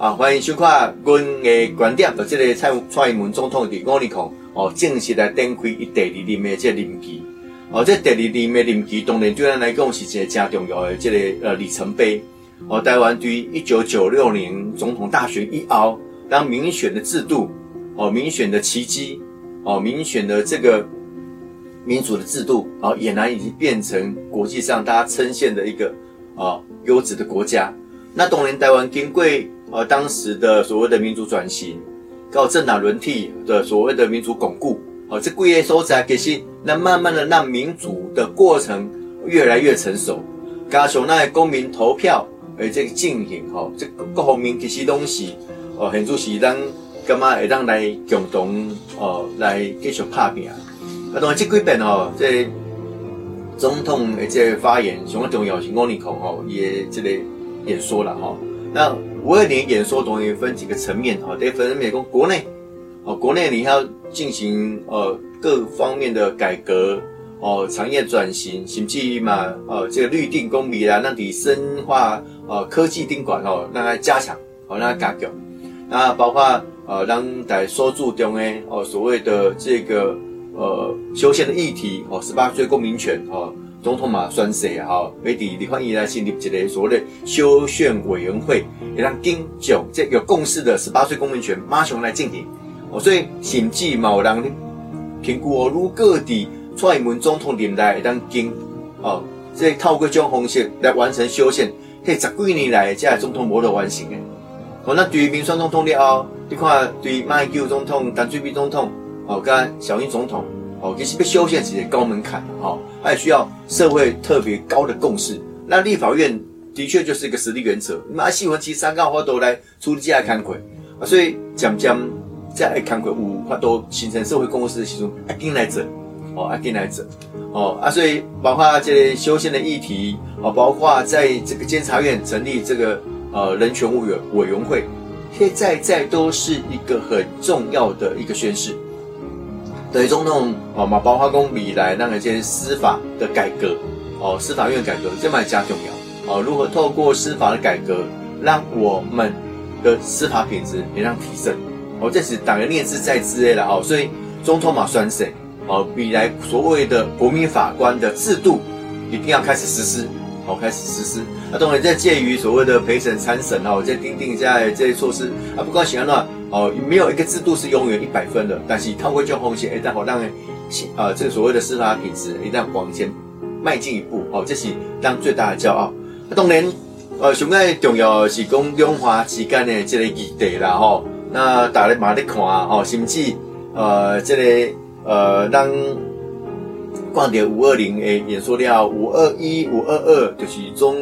啊，欢迎收看阮的观点，就这个蔡蔡英文总统伫五年空哦，正式来展开一第二任的这任期。哦，这第二任的任期，当然对咱来讲是一个真重要的这个呃里程碑。哦，台湾对一九九六年总统大选一熬，当民选的制度，哦，民选的奇迹，哦，民选的这个民主的制度，哦，俨然已经变成国际上大家称羡的一个啊优质的国家。那当然，台湾经过呃，当时的所谓的民主转型，到政党轮替的所谓的民主巩固，哦，这贵业收在其实那慢慢的让民主的过程越来越成熟。加上那公民投票，而，这个进行，吼，这各方面其实东西，哦，很多是咱干嘛会当来共同，哦，来继续拍拼。啊，当然这几遍吼，这总统的这发言，上重要是欧尼孔吼，也这个演说了，哈。那五二年演说等于分几个层面哈，得分美国国内，哦，国内你要进行呃各方面的改革哦，产业转型，甚至于嘛，呃，这个绿定公米啦，让你深化呃科技定管哦，让它加强哦，让它加强。那包括呃，让在收注中的哦，所谓的这个呃修宪的议题哦，十八岁公民权哦。总统嘛，宣誓啊，哈，媒体李焕英来成立一个所谓的修宪委员会，也让金九这有共识的十八岁公民权马上来进行。哦，所以甚至某人评估哦，如各地蔡英文总统年代会当经哦，这透过这种方式来完成修宪，可以十几年来这总统无得完成的。哦，那对于民选总统了后，你看对于马英九总统、陈水扁总统，哦，跟小英总统。哦，其实被修宪是一个高门槛，哈，它也需要社会特别高的共识。那立法院的确就是一个实力原则，那新闻其实三个话都来处理这样看魁，啊，所以讲讲这样看鬼五它都形成社会共识的其中一定来者，哦，一定来者，哦，啊，所以包括这些修宪的议题，哦，包括在这个监察院成立这个呃人权委员委员会，现在在都是一个很重要的一个宣誓誓。对总统哦嘛，包括讲未来那个些司法的改革哦，司法院改革这么加重要哦，如何透过司法的改革，让我们的司法品质也让提升哦，这是党的念之在之的哦，所以总统嘛宣誓哦，未来所谓的国民法官的制度一定要开始实施哦，开始实施。那当然在介于所谓的陪审参审哦，在定定下这些措施啊，不管怎样话。哦，没有一个制度是永远一百分的，但是透过这种方式，一旦好让，呃，这个所谓的司法品质一旦往前迈进一步，哦，这是当最大的骄傲。当然，呃，上个重要是讲中华之间的这个议题啦，吼，那大家嘛在看，哦，甚至呃，这个呃，当逛点五二零诶演说了，五二一、五二二就是中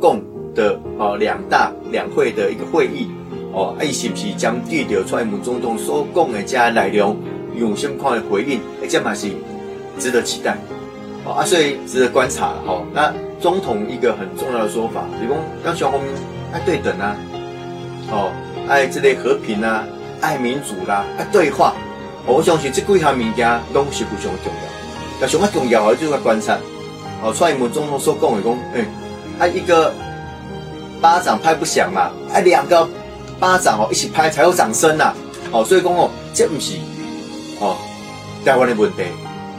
共的哦两大两会的一个会议。哦，啊，伊是不是将对着蔡英文总统所讲的这内容用什么款的回应？这嘛是值得期待。哦，啊，所以值得观察。吼，那总统一个很重要的说法，比如讲要双方爱对等啊，哦，爱这类和平啊，爱民主啦，爱对话。我相信这几项物件都是非常重要。但上较重要的就是观察。哦，蔡英文总统所讲的讲，哎，啊一个巴掌拍不响嘛，啊两个。巴掌哦，一起拍才有掌声呐！哦，所以讲哦，这不是哦台湾的问题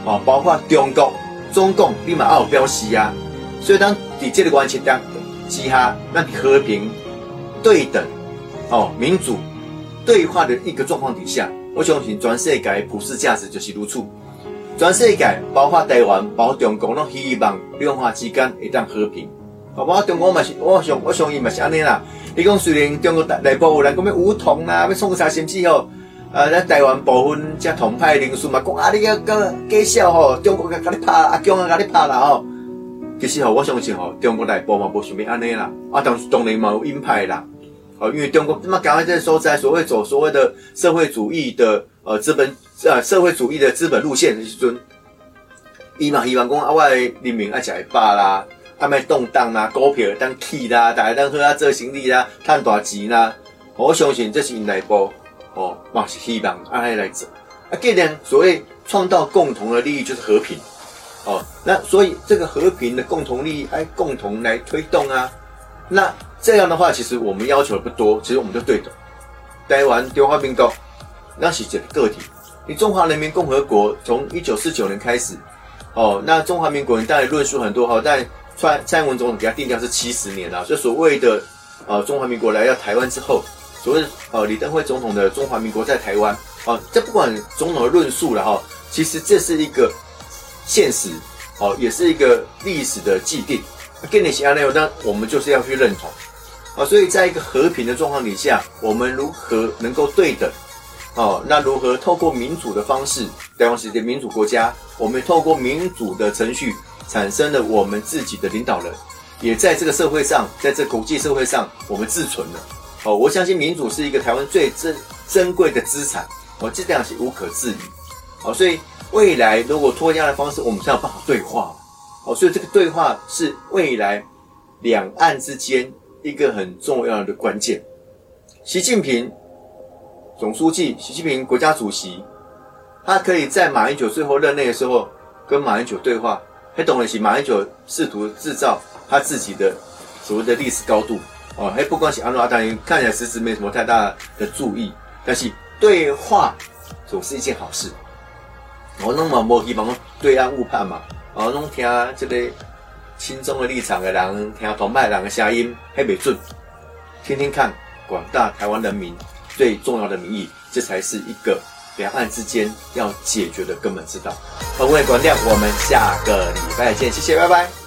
哦，包括中国、中共立马要表示啊。所以当在这个关系当之下，那和平、对等、哦民主对话的一个状况底下，我相信全世界普世价值就是如此。全世界包括台湾、包括中国，拢希望两岸之间一旦和平。好不好？中国嘛是，我想我相信嘛是安尼啦。你讲虽然中国内部有人讲要武统啦，要创啥甚至吼，呃，咱台湾部分遮统派人士嘛讲啊，你要个介绍吼，中国甲甲你拍，阿强啊甲你拍啦吼。其实吼，我相信吼，中国内部嘛无想要安尼啦。啊，当当然嘛有鹰派啦。哦，因为中国他妈刚刚在说在所谓走所谓的社会主义的呃资本呃社会主义的资本路线的时阵，伊嘛希望讲啊，我人民爱食会饱啦。他们动荡啦，股票当起啦，大家当喝啊做生意啦，赚大钱啦。我相信这是因内部哦，嘛是希望安尼来做。啊，既然所谓创造共同的利益就是和平哦，那所以这个和平的共同利益，哎，共同来推动啊。那这样的话，其实我们要求不多，其实我们就对等。台湾中华民国那是这个体，你中华人民共和国从一九四九年开始，哦，那中华民国人当然论述很多哈，但蔡蔡英文总统给他定调是七十年啊，就所谓的呃中华民国来到台湾之后，所谓呃李登辉总统的中华民国在台湾，啊，这不管总统的论述了哈，其实这是一个现实，哦，也是一个历史的既定。跟你其他内容，那我们就是要去认同。啊，所以在一个和平的状况底下，我们如何能够对等？哦，那如何透过民主的方式，台湾是一个民主国家，我们透过民主的程序产生了我们自己的领导人，也在这个社会上，在这国际社会上，我们自存了。哦，我相信民主是一个台湾最珍珍贵的资产，哦，这样是无可置疑。哦，所以未来如果脱这样的方式，我们才有办法对话。哦，所以这个对话是未来两岸之间。一个很重要的关键，习近平总书记、习近平国家主席，他可以在马英九最后任内的时候跟马英九对话，还懂得起马英九试图制造他自己的所谓的历史高度哦，还不光是安诺阿当然看起来实质没什么太大的注意，但是对话总是一件好事。我弄嘛莫希望对岸误判嘛，哦，弄听这个。心中的立场的人，听同派人的声音，还未准，听听看广大台湾人民最重要的民意，这才是一个两岸之间要解决的根本之道。各位观众，我们下个礼拜见，谢谢，拜拜。